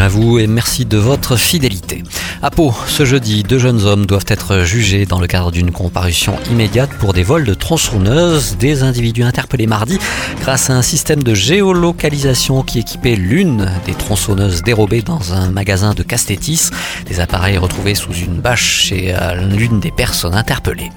À vous et merci de votre fidélité. À Pau, ce jeudi, deux jeunes hommes doivent être jugés dans le cadre d'une comparution immédiate pour des vols de tronçonneuses. Des individus interpellés mardi grâce à un système de géolocalisation qui équipait l'une des tronçonneuses dérobées dans un magasin de Castétis. Des appareils retrouvés sous une bâche chez euh, l'une des personnes interpellées.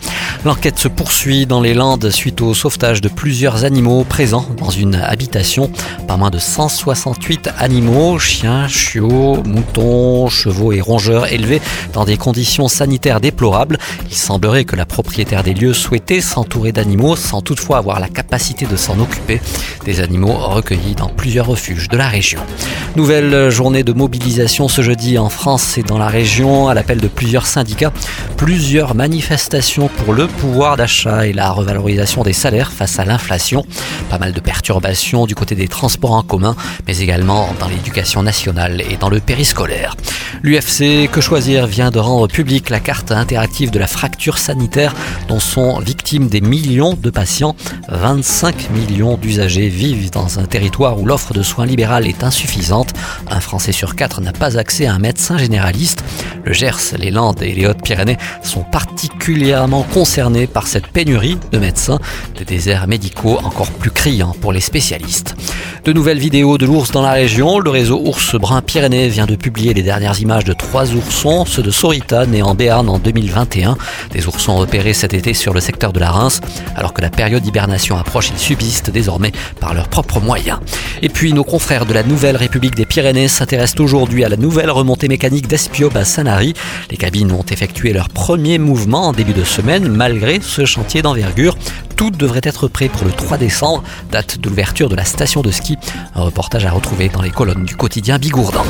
L'enquête se poursuit dans les Landes suite au sauvetage de plusieurs animaux présents dans une habitation. Pas moins de 168 animaux, chiens, moutons, chevaux et rongeurs élevés dans des conditions sanitaires déplorables. Il semblerait que la propriétaire des lieux souhaitait s'entourer d'animaux sans toutefois avoir la capacité de s'en occuper. Des animaux recueillis dans plusieurs refuges de la région. Nouvelle journée de mobilisation ce jeudi en France et dans la région à l'appel de plusieurs syndicats. Plusieurs manifestations pour le pouvoir d'achat et la revalorisation des salaires face à l'inflation. Pas mal de perturbations du côté des transports en commun, mais également dans l'éducation nationale et dans le périscolaire. L'UFC Que Choisir vient de rendre publique la carte interactive de la fracture sanitaire dont sont victimes des millions de patients. 25 millions d'usagers vivent dans un territoire où l'offre de soins libérale est insuffisante. Un Français sur quatre n'a pas accès à un médecin généraliste. Le Gers, les Landes et les Hautes-Pyrénées sont particulièrement concernés par cette pénurie de médecins, des déserts médicaux encore plus criants pour les spécialistes. De nouvelles vidéos de l'ours dans la région. Le réseau Ours Brun Pyrénées vient de publier les dernières images de trois oursons, ceux de Sorita, nés en Béarn en 2021. Des oursons repérés cet été sur le secteur de la Reims. Alors que la période d'hibernation approche, ils subsistent désormais par leurs propres moyens. Et puis, nos confrères de la Nouvelle République des Pyrénées s'intéressent aujourd'hui à la nouvelle remontée mécanique d'Espiob à Les cabines ont effectué leur premier mouvement en début de semaine, malgré ce chantier d'envergure. Tout devrait être prêt pour le 3 décembre, date de l'ouverture de la station de ski. Un reportage à retrouver dans les colonnes du quotidien Bigourdan.